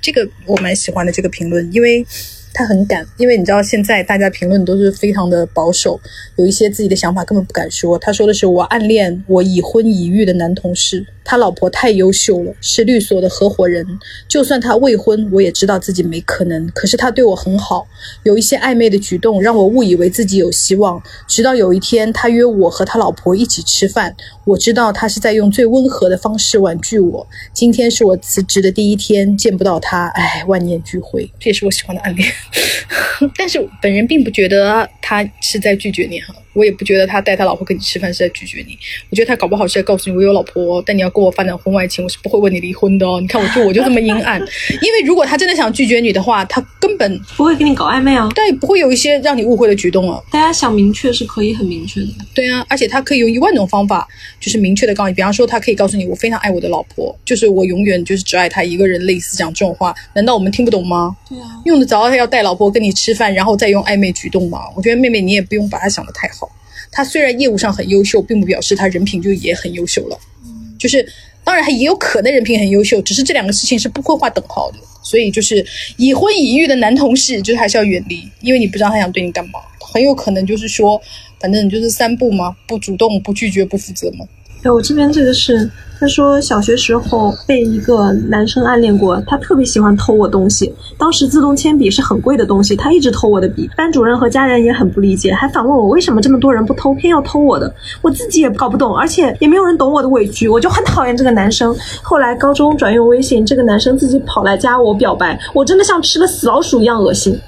这个我蛮喜欢的这个评论，因为。他很敢，因为你知道现在大家评论都是非常的保守，有一些自己的想法根本不敢说。他说的是我暗恋我已婚已育的男同事，他老婆太优秀了，是律所的合伙人。就算他未婚，我也知道自己没可能。可是他对我很好，有一些暧昧的举动让我误以为自己有希望。直到有一天他约我和他老婆一起吃饭，我知道他是在用最温和的方式婉拒我。今天是我辞职的第一天，见不到他，唉，[laughs] 万念俱灰。这也是我喜欢的暗恋。[laughs] 但是本人并不觉得他是在拒绝你哈。我也不觉得他带他老婆跟你吃饭是在拒绝你，我觉得他搞不好是在告诉你我有老婆，但你要跟我发展婚外情，我是不会问你离婚的哦。你看我就我就这么阴暗，[laughs] 因为如果他真的想拒绝你的话，他根本不会跟你搞暧昧啊，但也不会有一些让你误会的举动啊。大家想明确是可以很明确的，对啊，而且他可以用一万种方法，就是明确的告诉你，比方说他可以告诉你我非常爱我的老婆，就是我永远就是只爱他一个人，类似讲这种话，难道我们听不懂吗？对啊，用得着他要带老婆跟你吃饭，然后再用暧昧举动吗？我觉得妹妹你也不用把他想的太好。他虽然业务上很优秀，并不表示他人品就也很优秀了。嗯，就是当然他也有可能人品很优秀，只是这两个事情是不会画等号的。所以就是已婚已育的男同事，就是还是要远离，因为你不知道他想对你干嘛，很有可能就是说，反正就是三不嘛：不主动、不拒绝、不负责嘛。哎，我这边这个是，他说小学时候被一个男生暗恋过，他特别喜欢偷我东西。当时自动铅笔是很贵的东西，他一直偷我的笔。班主任和家人也很不理解，还反问我为什么这么多人不偷，偏要偷我的。我自己也搞不懂，而且也没有人懂我的委屈，我就很讨厌这个男生。后来高中转用微信，这个男生自己跑来加我表白，我真的像吃了死老鼠一样恶心。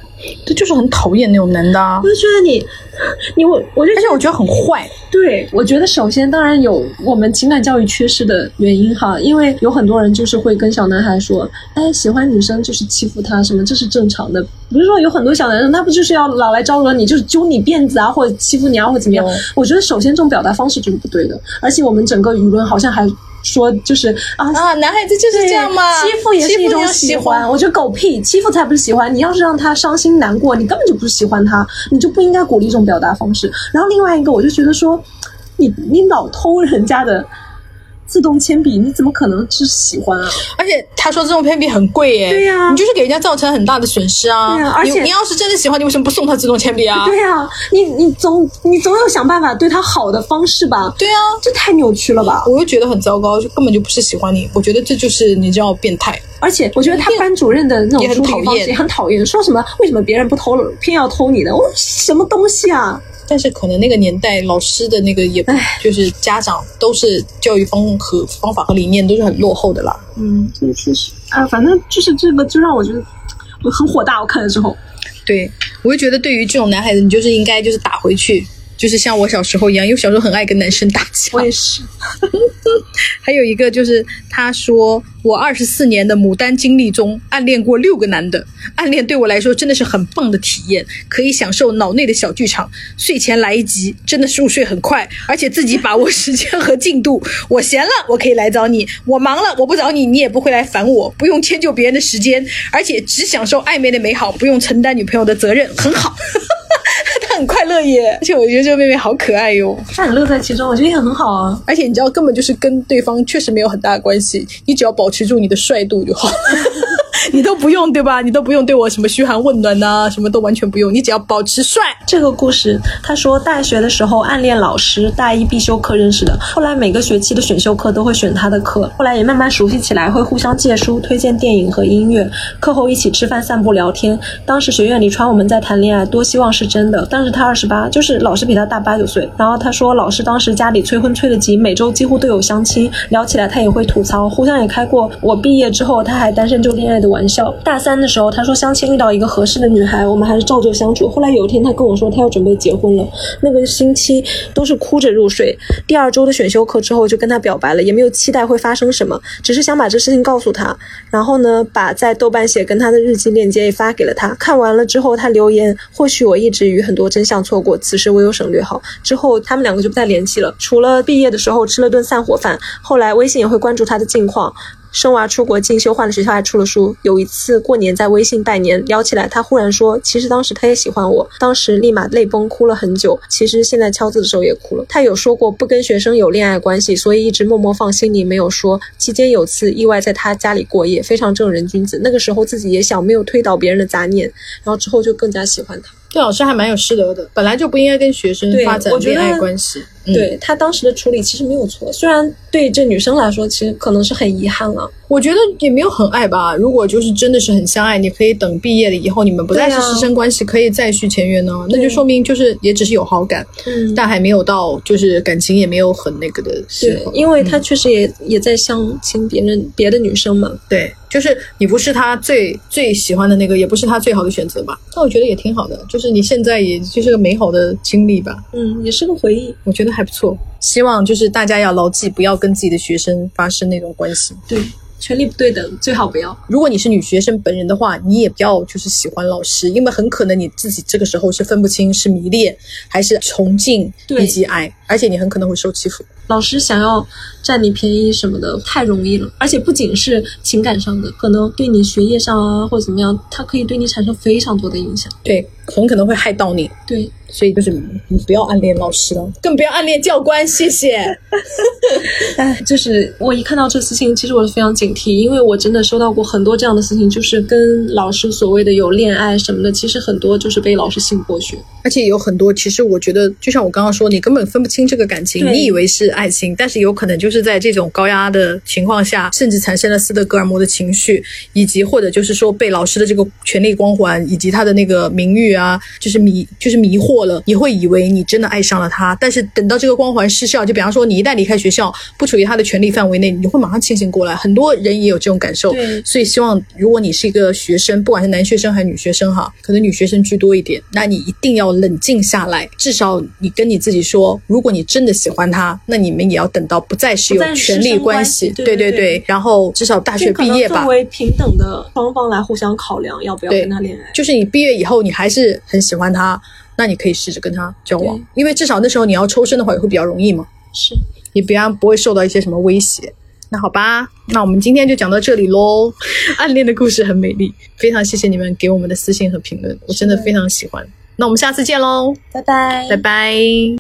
这就是很讨厌那种男的，我就觉得你，你我，我就而且我觉得很坏。对，我觉得首先当然有我们情感教育缺失的原因哈，因为有很多人就是会跟小男孩说，哎，喜欢女生就是欺负她什么，这是正常的。不是说有很多小男生，他不就是要老来招惹你，就是揪你辫子啊，或者欺负你啊，或者怎么样？我觉得首先这种表达方式就是不对的，而且我们整个舆论好像还。说就是啊啊，男孩子就是这样嘛，欺负也是一种喜欢。我觉得狗屁，欺负才不是喜欢。你要是让他伤心难过，你根本就不是喜欢他，你就不应该鼓励这种表达方式。然后另外一个，我就觉得说，你你老偷人家的自动铅笔，你怎么可能是喜欢啊？而且他说自动铅笔很贵耶，对呀你就是给人家造成很大的损失啊。对呀而且你你要是真的喜欢，你为什么不送他自动铅笔啊？对呀、你你总你总有想办法对他好的方式吧？对啊，这太扭曲了吧！我又觉得很糟糕，就根本就不是喜欢你。我觉得这就是你知道变态。而且我觉得他班主任的那种处理方式讨厌也很讨厌，说什么为什么别人不偷了，偏要偷你的？我什么东西啊？但是可能那个年代老师的那个也不就是家长都是教育方和方法和理念都是很落后的啦。嗯，这个确实啊，反正就是这个，就让我觉得我很火大。我看了之后，对，我就觉得对于这种男孩子，你就是应该就是打回去，就是像我小时候一样，因为小时候很爱跟男生打架。我也是。[laughs] 还有一个就是他说，我二十四年的牡丹经历中，暗恋过六个男的，暗恋对我来说真的是很棒的体验，可以享受脑内的小剧场。睡前来一集，真的入睡很快，而且自己把握时间和进度。我闲了，我可以来找你；我忙了，我不找你，你也不会来烦我，不用迁就别人的时间，而且只享受暧昧的美好，不用承担女朋友的责任，很好。[laughs] 他很快乐耶，而且我觉得这个妹妹好可爱哟。她很乐在其中，我觉得也很好啊。而且你知道，根本就是跟对方确实没有很大的关系，你只要保持住你的帅度就好。[laughs] 你都不用对吧？你都不用对我什么嘘寒问暖呐、什么都完全不用，你只要保持帅。这个故事，他说大学的时候暗恋老师，大一必修课认识的，后来每个学期的选修课都会选他的课，后来也慢慢熟悉起来，会互相借书、推荐电影和音乐，课后一起吃饭、散步、聊天。当时学院里传我们在谈恋爱，多希望是真的。当时他二十八，就是老师比他大八九岁。然后他说，老师当时家里催婚催得急，每周几乎都有相亲，聊起来他也会吐槽，互相也开过我毕业之后他还单身就恋爱的玩笑。大三的时候，他说相亲遇到一个合适的女孩，我们还是照旧相处。后来有一天他跟我说他要准备结婚了，那个星期都是哭着入睡。第二周的选修课之后就跟他表白了，也没有期待会发生什么，只是想把这事情告诉他。然后呢，把在豆瓣写跟他的日记链接也发给了他。看完了之后，他留言：或许我一直与很多真相错过，此时我有省略号。之后他们两个就不再联系了，除了毕业的时候吃了顿散伙饭，后来微信也会关注他的近况。生娃出国进修，换了学校，还出了书。有一次过年在微信拜年，聊起来，他忽然说，其实当时他也喜欢我，当时立马泪崩，哭了很久。其实现在敲字的时候也哭了。他有说过不跟学生有恋爱关系，所以一直默默放心里没有说。期间有次意外在他家里过夜，非常正人君子。那个时候自己也想没有推倒别人的杂念，然后之后就更加喜欢他。这老师还蛮有师德的，本来就不应该跟学生发展恋爱关系。嗯对他当时的处理其实没有错，虽然对这女生来说其实可能是很遗憾了。我觉得也没有很爱吧。如果就是真的是很相爱，你可以等毕业了以后，你们不再是师生关系，可以再续前缘呢。那就说明就是也只是有好感，嗯但还没有到就是感情也没有很那个的时对候。，因为他确实也、也在相亲别人别的女生嘛。对，就是你不是他最最喜欢的那个，也不是他最好的选择吧？但我觉得也挺好的，就是你现在也就是个美好的经历吧，嗯，也是个回忆。我觉得还不错。希望就是大家要牢记，不要跟自己的学生发生那种关系。对，权力不对等，最好不要。如果你是女学生本人的话，你也不要就是喜欢老师，因为很可能你自己这个时候是分不清是迷恋还是崇敬对以及爱，而且你很可能会受欺负。老师想要占你便宜什么的太容易了，而且不仅是情感上的，可能对你学业上啊或者怎么样，他可以对你产生非常多的影响。对，很可能会害到你。对，所以就是你不要暗恋老师了，更不要暗恋教官。谢谢。[laughs] 哎，就是我一看到这私信，其实我是非常警惕，因为我真的收到过很多这样的私信，就是跟老师所谓的有恋爱什么的，其实很多就是被老师性剥削。而且有很多，其实我觉得，就像我刚刚说，你根本分不清这个感情，你以为是爱情，但是有可能就是在这种高压的情况下，甚至产生了斯德哥尔摩的情绪，以及或者就是说被老师的这个权力光环以及他的那个名誉啊，就是迷就是迷惑了，你会以为你真的爱上了他，但是等到这个光环失效，就比方说你一旦离开学校，不处于他的权力范围内，你会马上清醒过来。很多人也有这种感受，所以希望如果你是一个学生，不管是男学生还是女学生哈，可能女学生居多一点，那你一定要冷静下来，至少你跟你自己说，如果你真的喜欢他，那你们也要等到不再是有权力师生关关系，系对对对对然后至少大学毕业吧作。为平等的双方来互相考量，要不要跟他恋爱。就是你毕业以后，你还是很喜欢他，那你可以试着跟他交往，因为至少那时候你要抽身的话也会比较容易嘛，是，你不然不会受到一些什么威胁。那好吧，那我们今天就讲到这里喽。[laughs] 暗恋的故事很美丽，非常谢谢你们给我们的私信和评论，我真的非常喜欢。那我们下次见喽，拜拜，拜拜。